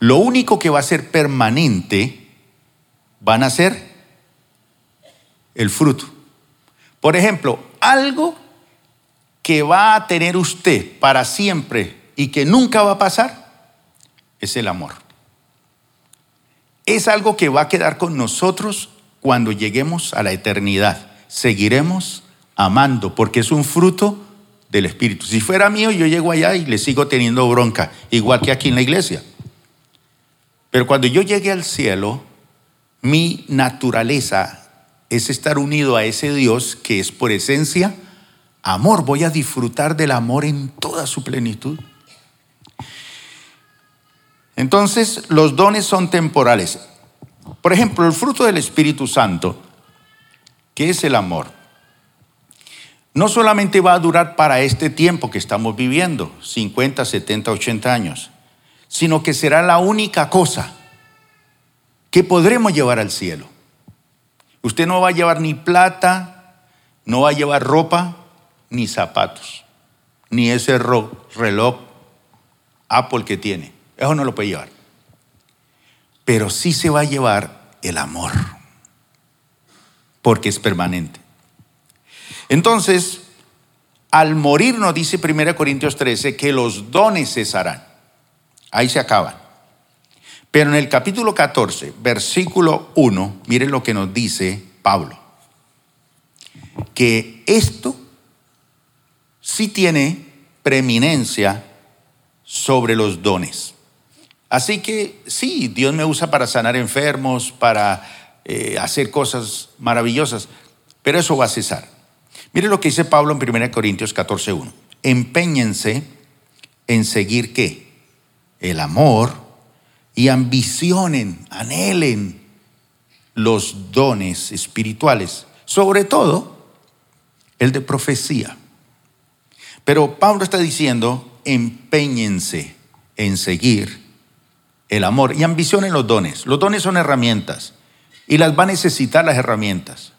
Lo único que va a ser permanente van a ser el fruto. Por ejemplo, algo que va a tener usted para siempre y que nunca va a pasar es el amor. Es algo que va a quedar con nosotros cuando lleguemos a la eternidad. Seguiremos amando porque es un fruto del Espíritu. Si fuera mío, yo llego allá y le sigo teniendo bronca, igual que aquí en la iglesia. Pero cuando yo llegue al cielo, mi naturaleza es estar unido a ese Dios que es por esencia amor. Voy a disfrutar del amor en toda su plenitud. Entonces, los dones son temporales. Por ejemplo, el fruto del Espíritu Santo, que es el amor, no solamente va a durar para este tiempo que estamos viviendo, 50, 70, 80 años, sino que será la única cosa que podremos llevar al cielo. Usted no va a llevar ni plata, no va a llevar ropa, ni zapatos, ni ese reloj Apple que tiene. Eso no lo puede llevar. Pero sí se va a llevar el amor, porque es permanente. Entonces, al morir nos dice 1 Corintios 13 que los dones cesarán. Ahí se acaban. Pero en el capítulo 14, versículo 1, miren lo que nos dice Pablo. Que esto sí tiene preeminencia sobre los dones. Así que sí, Dios me usa para sanar enfermos, para eh, hacer cosas maravillosas, pero eso va a cesar. Mire lo que dice Pablo en 1 Corintios 14.1. Empeñense en seguir qué? El amor y ambicionen, anhelen los dones espirituales, sobre todo el de profecía. Pero Pablo está diciendo, empeñense en seguir el amor y ambicionen los dones. Los dones son herramientas y las va a necesitar las herramientas.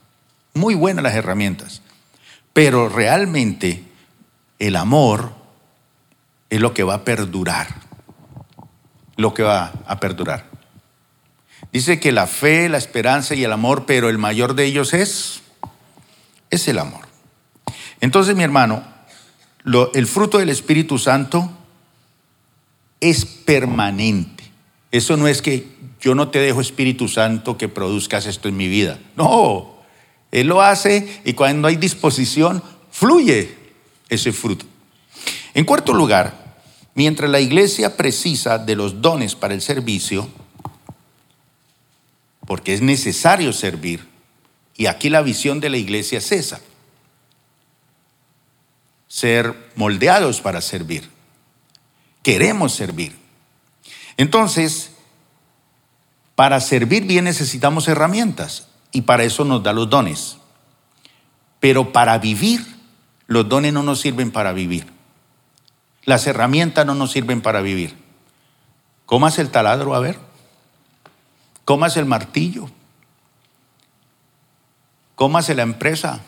Muy buenas las herramientas. Pero realmente el amor es lo que va a perdurar. Lo que va a perdurar. Dice que la fe, la esperanza y el amor, pero el mayor de ellos es, es el amor. Entonces, mi hermano, el fruto del Espíritu Santo es permanente. Eso no es que yo no te dejo Espíritu Santo que produzcas esto en mi vida. No, él lo hace y cuando hay disposición, fluye ese fruto. En cuarto lugar, mientras la iglesia precisa de los dones para el servicio, porque es necesario servir, y aquí la visión de la iglesia es esa, ser moldeados para servir. queremos servir. Entonces, para servir bien necesitamos herramientas y para eso nos da los dones. Pero para vivir, los dones no nos sirven para vivir. Las herramientas no nos sirven para vivir. ¿Cómo el taladro? A ver. ¿Cómo el martillo? ¿Cómo hace la empresa?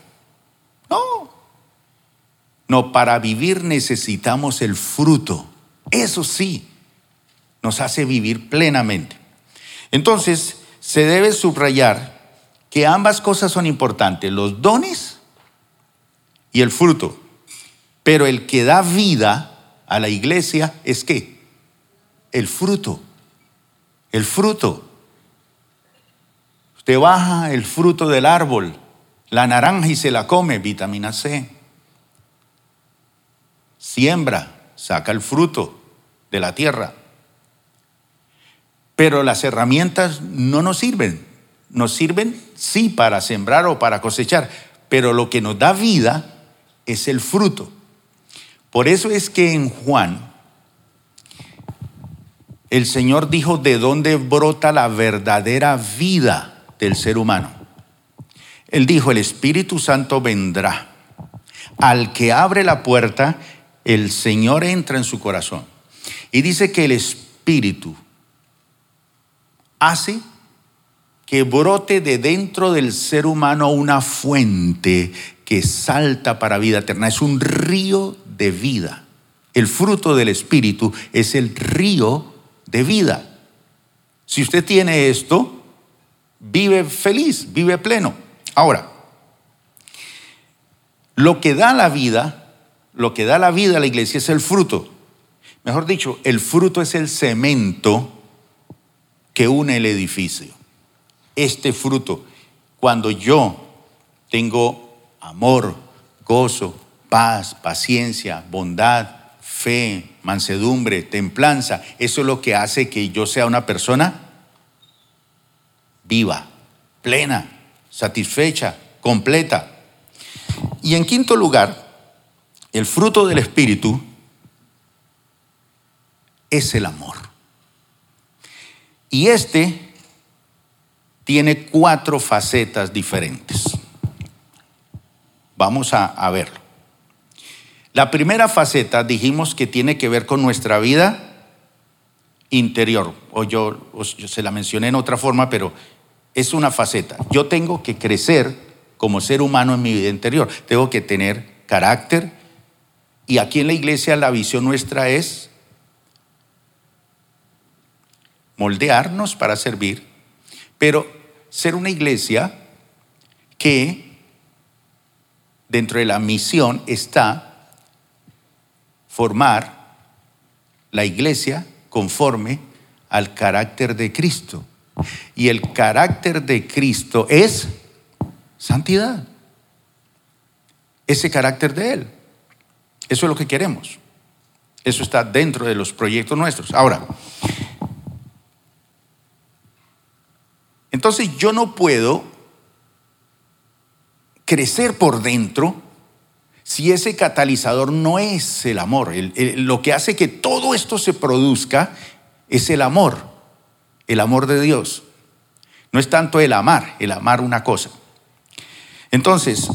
No. No, para vivir necesitamos el fruto. Eso sí, nos hace vivir plenamente. Entonces, se debe subrayar que ambas cosas son importantes, los dones y el fruto. Pero el que da vida a la iglesia es qué? El fruto. El fruto. Usted baja el fruto del árbol, la naranja y se la come, vitamina C. Siembra, saca el fruto de la tierra. Pero las herramientas no nos sirven. Nos sirven, sí, para sembrar o para cosechar, pero lo que nos da vida es el fruto. Por eso es que en Juan el Señor dijo de dónde brota la verdadera vida del ser humano. Él dijo, el Espíritu Santo vendrá. Al que abre la puerta, el Señor entra en su corazón. Y dice que el Espíritu hace que brote de dentro del ser humano una fuente que salta para vida eterna. Es un río de vida. El fruto del Espíritu es el río de vida. Si usted tiene esto, vive feliz, vive pleno. Ahora, lo que da la vida, lo que da la vida a la iglesia es el fruto. Mejor dicho, el fruto es el cemento que une el edificio. Este fruto, cuando yo tengo amor, gozo, paz, paciencia, bondad, fe, mansedumbre, templanza, eso es lo que hace que yo sea una persona viva, plena, satisfecha, completa. Y en quinto lugar, el fruto del Espíritu es el amor. Y este tiene cuatro facetas diferentes. Vamos a, verlo. La primera faceta dijimos que tiene que ver con nuestra vida interior, o yo, yo se la mencioné en otra forma, pero es una faceta. Yo tengo que crecer como ser humano en mi vida interior, tengo que tener carácter, y aquí en la iglesia la visión nuestra es moldearnos para servir, pero ser una iglesia que dentro de la misión está formar la iglesia conforme al carácter de Cristo. Y el carácter de Cristo es santidad. Ese carácter de Él. Eso es lo que queremos. Eso está dentro de los proyectos nuestros. Ahora, Entonces yo no puedo crecer por dentro si ese catalizador no es el amor. lo que hace que todo esto se produzca es el amor, el amor de Dios. No es tanto el amar, el amar una cosa. Entonces,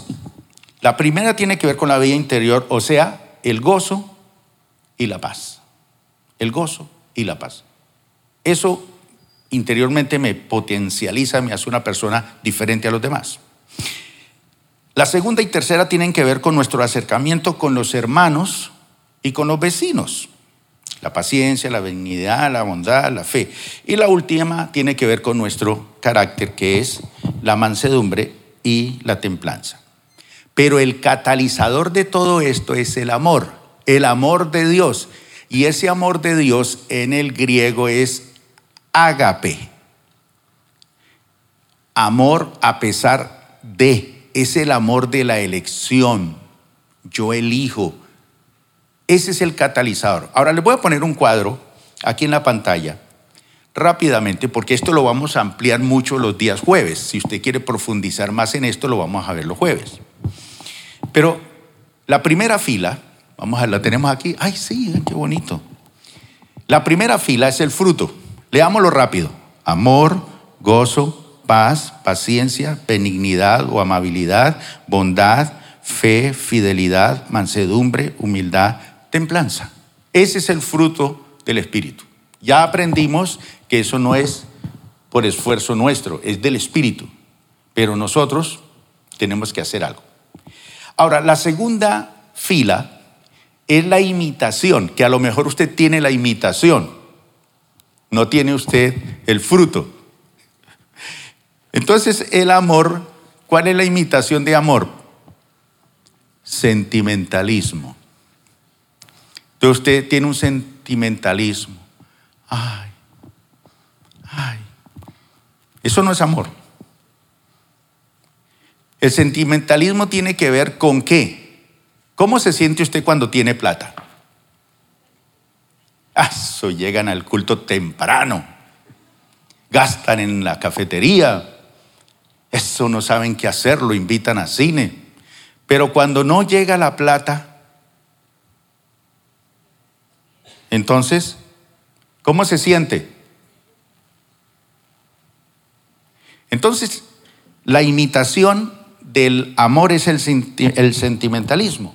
la primera tiene que ver con la vida interior, o sea, el gozo y la paz. El gozo y la paz. Eso interiormente me potencializa, me hace una persona diferente a los demás. La segunda y tercera tienen que ver con nuestro acercamiento con los hermanos y con los vecinos. La paciencia, la benignidad, la bondad, la fe. Y la última tiene que ver con nuestro carácter, que es la mansedumbre y la templanza. Pero el catalizador de todo esto es el amor, el amor de Dios. Y ese amor de Dios en el griego es ágape. Amor a pesar de. Es el amor de la elección. Yo elijo. Ese es el catalizador. Ahora les voy a poner un cuadro aquí en la pantalla rápidamente porque esto lo vamos a ampliar mucho los días jueves. Si usted quiere profundizar más en esto, lo vamos a ver los jueves. Pero la primera fila, vamos a la tenemos aquí. Ay, sí, qué bonito. La primera fila es el fruto. Leámoslo rápido. Amor, gozo, paz, paciencia, benignidad o amabilidad, bondad, fe, fidelidad, mansedumbre, humildad, templanza. Ese es el fruto del Espíritu. Ya aprendimos que eso no es por esfuerzo nuestro, es del Espíritu. Pero nosotros tenemos que hacer algo. Ahora, la segunda fila es la imitación, que a lo mejor usted tiene la imitación, no tiene usted el fruto. Entonces, el amor, ¿cuál es la imitación de amor? Sentimentalismo. Entonces usted tiene un sentimentalismo. Ay, ay. Eso no es amor. El sentimentalismo tiene que ver con qué. ¿Cómo se siente usted cuando tiene plata? Eso, llegan al culto temprano. Gastan en la cafetería. Eso no saben qué hacer, lo invitan a cine. Pero cuando no llega la plata, entonces, ¿cómo se siente? Entonces, la imitación del amor es el, sentimentalismo.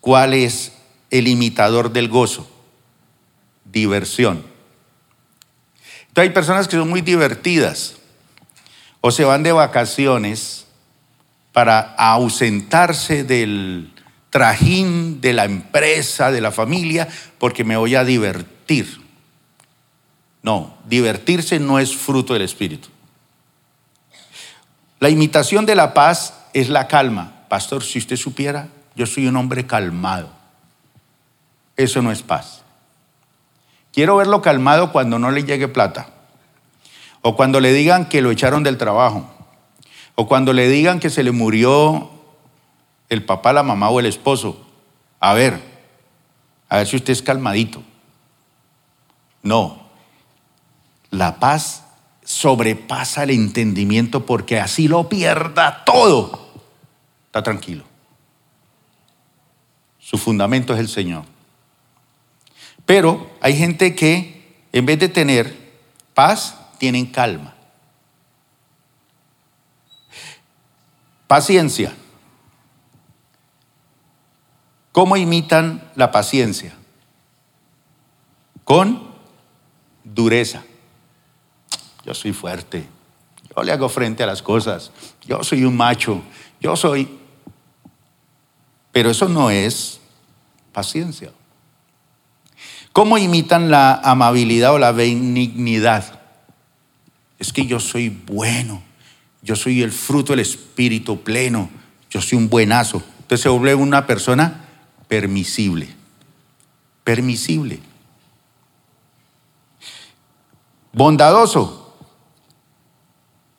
¿Cuál es el imitador del gozo? Diversión. Entonces hay personas que son muy divertidas o se van de vacaciones para ausentarse del trajín de la empresa, de la familia, porque me voy a divertir. No, divertirse no es fruto del Espíritu. La imitación de la paz es la calma. Pastor, si usted supiera, yo soy un hombre calmado. Eso no es paz. Quiero verlo calmado cuando no le llegue plata. O cuando le digan que lo echaron del trabajo. O cuando le digan que se le murió el papá, la mamá o el esposo. A ver, a ver si usted es calmadito. No. La paz sobrepasa el entendimiento porque así lo pierda todo, está tranquilo. Su fundamento es el Señor. Pero hay gente que en vez de tener paz, tienen calma. Paciencia. ¿Cómo imitan la paciencia? Con dureza. Yo soy fuerte. Yo le hago frente a las cosas. Yo soy un macho. Yo soy... Pero eso no es paciencia. ¿Cómo imitan la amabilidad o la benignidad? Es que yo soy bueno. Yo soy el fruto del espíritu pleno. Yo soy un buenazo. Entonces se vuelve una persona permisible. Permisible. Bondadoso.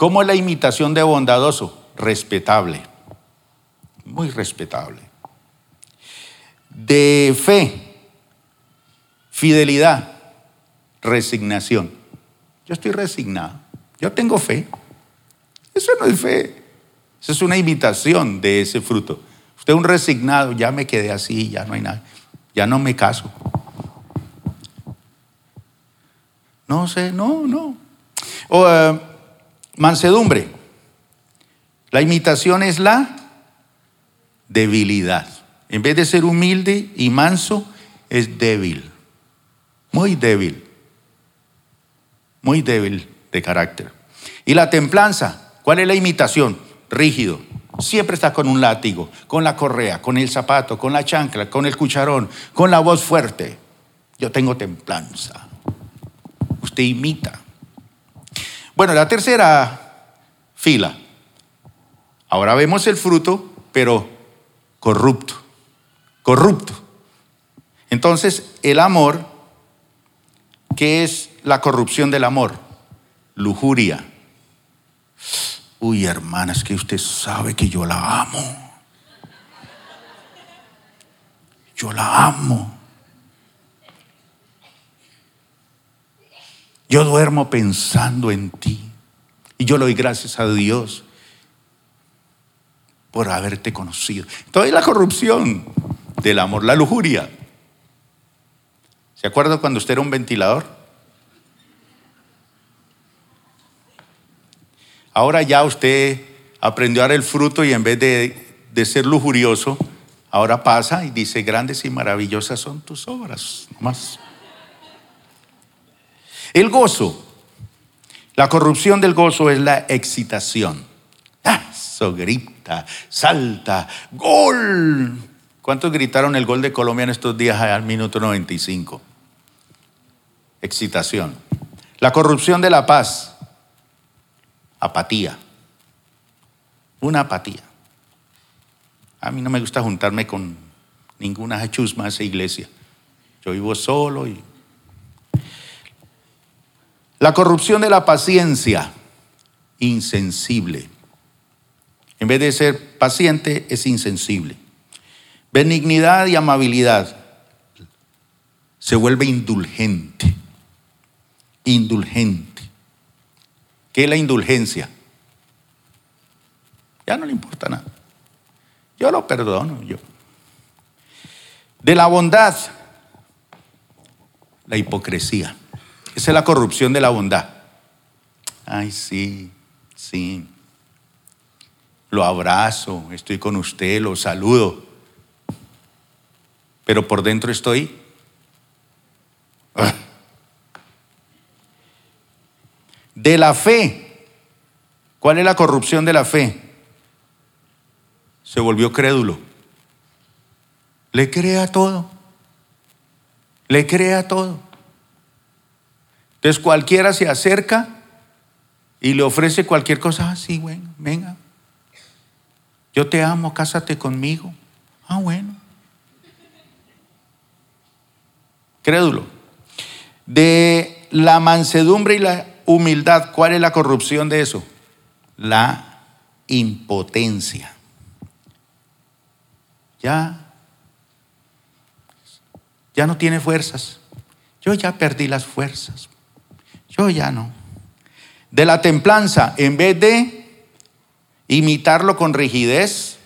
¿Cómo es la imitación de bondadoso? Respetable, muy respetable. De fe, fidelidad, resignación. Yo estoy resignado, yo tengo fe. Eso no es fe, eso es una imitación de ese fruto. Usted es un resignado, ya me quedé así, ya no hay nada, ya no me caso. No sé, no, no. O, eh, Mansedumbre. La imitación es la debilidad. En vez de ser humilde y manso, es débil. Muy débil. Muy débil de carácter. Y la templanza. ¿Cuál es la imitación? Rígido. Siempre está con un látigo, con la correa, con el zapato, con la chancla, con el cucharón, con la voz fuerte. Yo tengo templanza. Usted imita. Bueno, la tercera fila. Ahora vemos el fruto, pero corrupto. Corrupto. Entonces, el amor, ¿qué es la corrupción del amor? Lujuria. Uy, hermana, es que usted sabe que yo la amo. Yo la amo. Yo duermo pensando en ti. Y yo le doy gracias a Dios por haberte conocido. Toda la corrupción del amor, la lujuria. ¿Se acuerda cuando usted era un ventilador? Ahora ya usted aprendió a dar el fruto y en vez de, de ser lujurioso, ahora pasa y dice, grandes y maravillosas son tus obras. Más. El gozo. La corrupción del gozo es la excitación. Ah, eso grita, salta, gol. ¿Cuántos gritaron el gol de Colombia en estos días al minuto 95? Excitación. La corrupción de la paz. Apatía. Una apatía. A mí no me gusta juntarme con ninguna chusma de esa iglesia. Yo vivo solo y la corrupción de la paciencia, insensible. En vez de ser paciente, es insensible. Benignidad y amabilidad, se vuelve indulgente. Indulgente. ¿Qué es la indulgencia? Ya no le importa nada. Yo lo perdono, yo. De la bondad, la hipocresía. Esa es la corrupción de la bondad. Ay, sí, sí. Lo abrazo, estoy con usted, lo saludo. Pero por dentro estoy. Ah. De la fe. ¿Cuál es la corrupción de la fe? Se volvió crédulo. Le crea todo. Le crea todo. Entonces cualquiera se acerca y le ofrece cualquier cosa. Ah, sí, bueno, venga. Yo te amo, cásate conmigo. Ah, bueno. Crédulo. De la mansedumbre y la humildad, ¿cuál es la corrupción de eso? La impotencia. Ya, ya no tiene fuerzas. Yo ya perdí las fuerzas. Yo ya no. De la templanza, en vez de imitarlo con rigidez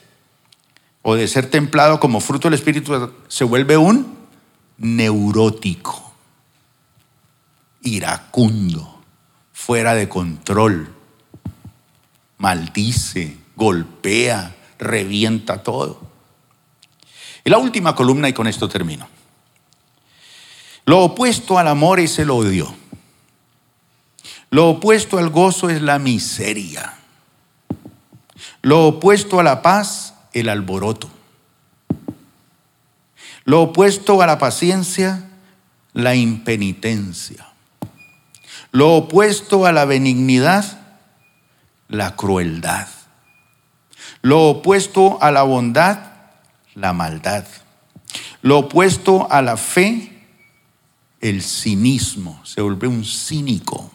o de ser templado como fruto del Espíritu, se vuelve un neurótico, iracundo, fuera de control, maldice, golpea, revienta todo. Y la última columna, y con esto termino. Lo opuesto al amor es el odio. Lo opuesto al gozo es la miseria. Lo opuesto a la paz, el alboroto. Lo opuesto a la paciencia, la impenitencia. Lo opuesto a la benignidad, la crueldad. Lo opuesto a la bondad, la maldad. Lo opuesto a la fe, el cinismo. Se vuelve un cínico.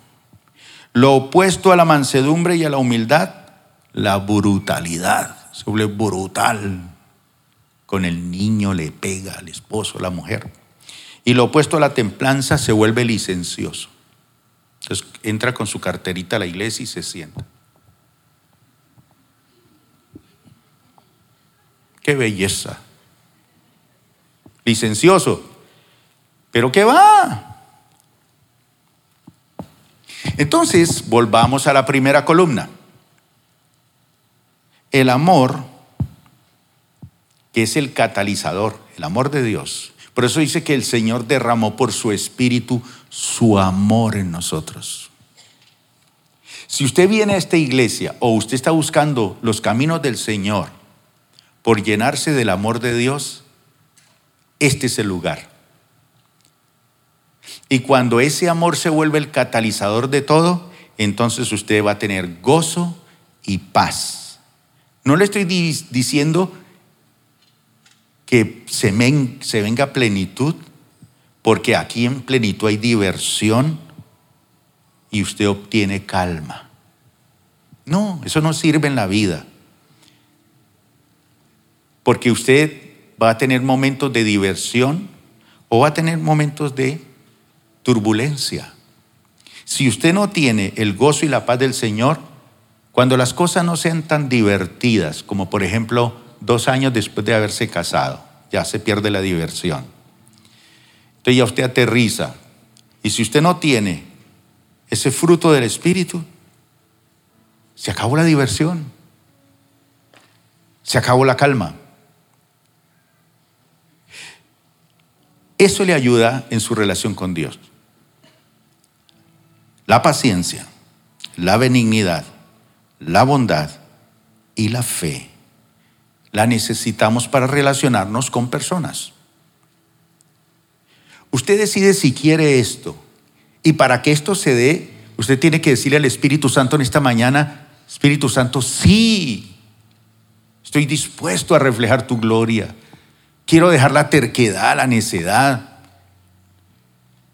Lo opuesto a la mansedumbre y a la humildad, la brutalidad. Se vuelve brutal. Con el niño le pega al esposo, la mujer. Y lo opuesto a la templanza se vuelve licencioso. Entonces entra con su carterita a la iglesia y se sienta. Qué belleza. Licencioso. Pero ¿qué va? Entonces, volvamos a la primera columna. El amor, que es el catalizador, el amor de Dios. Por eso dice que el Señor derramó por su espíritu su amor en nosotros. Si usted viene a esta iglesia o usted está buscando los caminos del Señor por llenarse del amor de Dios, este es el lugar. Y cuando ese amor se vuelve el catalizador de todo, entonces usted va a tener gozo y paz. No le estoy diciendo que se, se venga plenitud, porque aquí en plenitud hay diversión y usted obtiene calma. No, eso no sirve en la vida. Porque usted va a tener momentos de diversión o va a tener momentos de turbulencia. Si usted no tiene el gozo y la paz del Señor, cuando las cosas no sean tan divertidas, como por ejemplo dos años después de haberse casado, ya se pierde la diversión. Entonces ya usted aterriza. Y si usted no tiene ese fruto del Espíritu, se acabó la diversión. Se acabó la calma. Eso le ayuda en su relación con Dios. La paciencia, la benignidad, la bondad y la fe la necesitamos para relacionarnos con personas. Usted decide si quiere esto. Y para que esto se dé, usted tiene que decirle al Espíritu Santo en esta mañana, Espíritu Santo, sí, estoy dispuesto a reflejar tu gloria. Quiero dejar la terquedad, la necedad.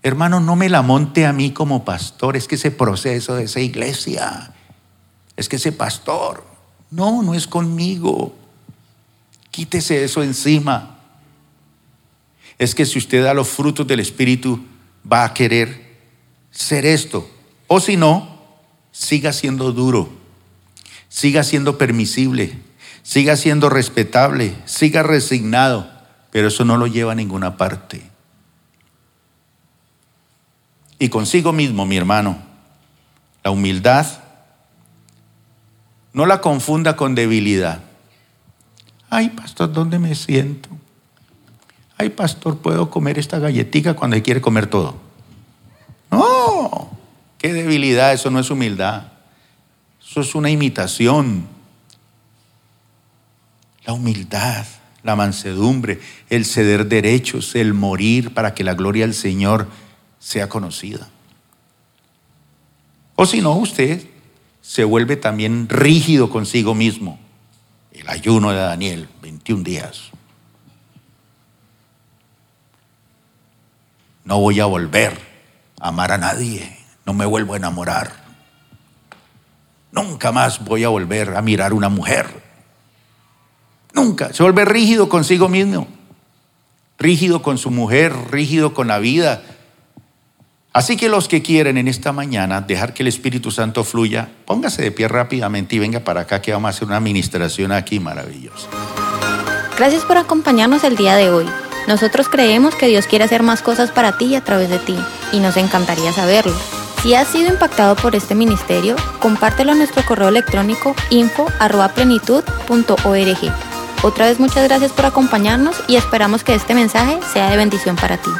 Hermano, no me la monte a mí como pastor, es que ese proceso de esa iglesia, es que ese pastor, no, no es conmigo. Quítese eso encima es que si usted da los frutos del Espíritu, va a querer ser esto. O si no, siga siendo duro, siga siendo permisible, siga siendo respetable, siga resignado, pero eso no lo lleva a ninguna parte. Y consigo mismo, mi hermano, la humildad, no la confunda con debilidad. Ay, pastor, ¿dónde me siento? ay pastor, puedo comer esta galletita cuando quiere comer todo. No, qué debilidad, eso no es humildad. Eso es una imitación. La humildad, la mansedumbre, el ceder derechos, el morir para que la gloria del Señor sea conocida. O si no, usted se vuelve también rígido consigo mismo. El ayuno de Daniel, 21 días. no voy a volver a amar a nadie, no me vuelvo a enamorar. Nunca más voy a volver a mirar una mujer. Nunca. Se vuelve rígido consigo mismo, rígido con su mujer, rígido con la vida. Así que los que quieren en esta mañana dejar que el Espíritu Santo fluya, póngase de pie rápidamente y venga para acá que vamos a hacer una administración aquí maravillosa. Gracias por acompañarnos el día de hoy. Nosotros creemos que Dios quiere hacer más cosas para ti y a través de ti, y nos encantaría saberlo. Si has sido impactado por este ministerio, compártelo a nuestro correo electrónico info.plenitud.org. Otra vez muchas gracias por acompañarnos y esperamos que este mensaje sea de bendición para ti.